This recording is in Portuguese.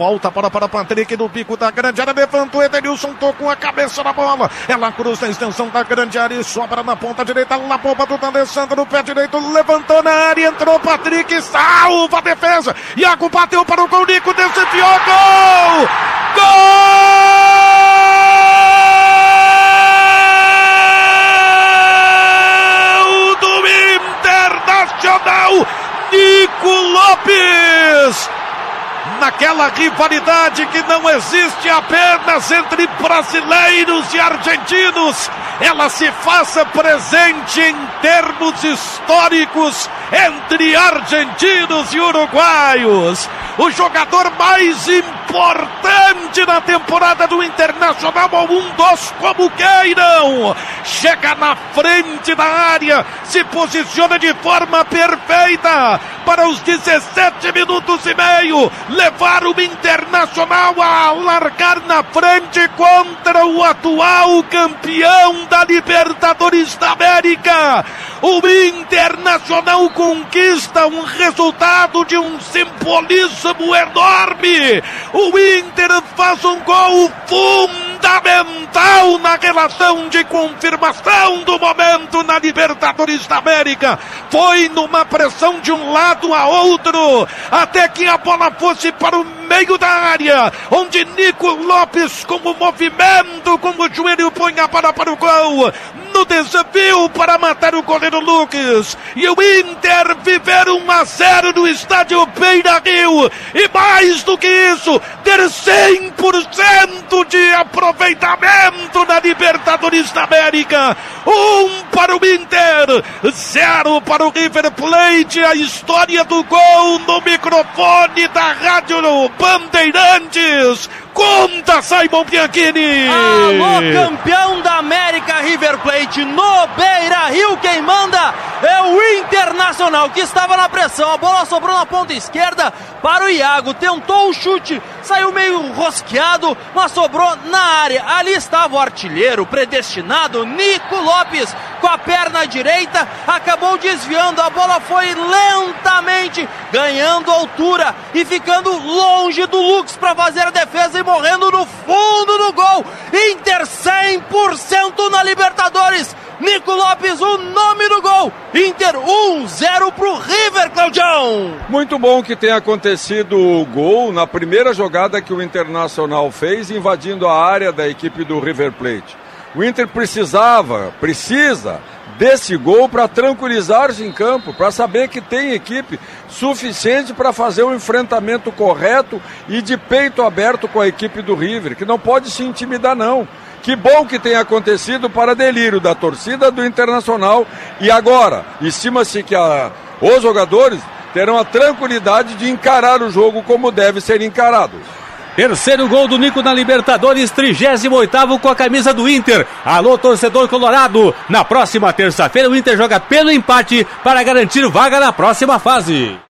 Volta para, para Patrick do bico da grande área. Levantou Edenilson, tocou a cabeça na bola. Ela cruza a extensão da grande área e sobra na ponta direita. Na bomba do D'Alessandro no pé direito. Levantou na área, entrou Patrick, salva a defesa. Iago bateu para o gol, Nico desviou. Gol! Gol! Do Internacional, Nico Lopes! Naquela rivalidade que não existe apenas entre brasileiros e argentinos, ela se faça presente em termos históricos entre argentinos e uruguaios. O jogador mais importante na temporada do Internacional, ou um dos como queiram, chega na frente da área, se posiciona de forma perfeita para os 17 minutos e meio, levar o Internacional a largar na frente contra o atual campeão da Libertadores da América. O Internacional conquista um resultado de um simbolismo enorme. O Inter faz um gol fundamental na relação de confirmação do momento na Libertadores da América. Foi numa pressão de um lado a outro, até que a bola fosse para o meio da área, onde Nico Lopes, com o movimento, com o joelho, põe a bola para o gol no desafio para matar o goleiro Lucas. E o Inter viver 1 a 0 no estádio Beira Rio. E mais do que isso, ter 100% de aproveitamento na Libertadores da América. Um para o Inter, zero para o River Plate. A história do gol no microfone da Rádio Bandeirantes. Conta, Simon Bianchini! Alô, campeão da América River Plate no Beira Rio. Quem manda é o Internacional que estava na pressão. A bola sobrou na ponta esquerda para o Iago. Tentou o chute, saiu meio rosqueado, mas sobrou na área. Ali estava o artilheiro predestinado, Nico Lopes, com a perna direita, acabou desviando. A bola foi lentamente ganhando altura e ficando longe do Lux para fazer a defesa e morrendo no fundo do gol. Inter 100% na Libertadores. Nico Lopes, o nome do gol. Inter 1-0 pro River, Claudião. Muito bom que tenha acontecido o gol na primeira jogada que o Internacional fez, invadindo a área da equipe do River Plate. O Inter precisava, precisa desse gol para tranquilizar-se em campo, para saber que tem equipe suficiente para fazer um enfrentamento correto e de peito aberto com a equipe do River, que não pode se intimidar não. Que bom que tenha acontecido para delírio da torcida do Internacional e agora estima-se que a, os jogadores terão a tranquilidade de encarar o jogo como deve ser encarado. Terceiro gol do Nico na Libertadores, 38 com a camisa do Inter. Alô, torcedor colorado. Na próxima terça-feira, o Inter joga pelo empate para garantir vaga na próxima fase.